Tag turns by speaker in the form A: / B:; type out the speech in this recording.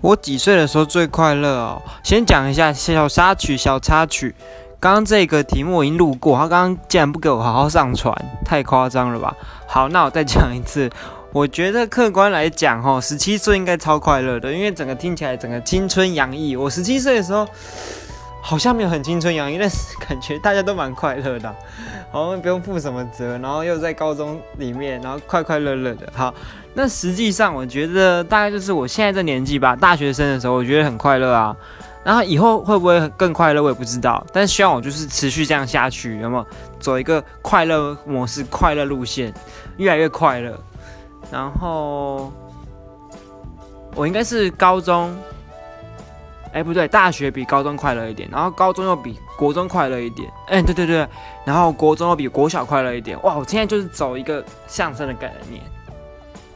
A: 我几岁的时候最快乐哦？先讲一下小插曲，小插曲。刚刚这个题目我已经录过，他刚刚竟然不给我好好上传，太夸张了吧？好，那我再讲一次。我觉得客观来讲，哈，十七岁应该超快乐的，因为整个听起来整个青春洋溢。我十七岁的时候好像没有很青春洋溢，但是感觉大家都蛮快乐的，好像不用负什么责，然后又在高中里面，然后快快乐乐的。好。那实际上，我觉得大概就是我现在这年纪吧，大学生的时候，我觉得很快乐啊。然后以后会不会更快乐，我也不知道。但希望我就是持续这样下去，有没有走一个快乐模式、快乐路线，越来越快乐。然后我应该是高中，哎，不对，大学比高中快乐一点，然后高中又比国中快乐一点。哎，对对对，然后国中又比国小快乐一点。哇，我现在就是走一个相声的概念。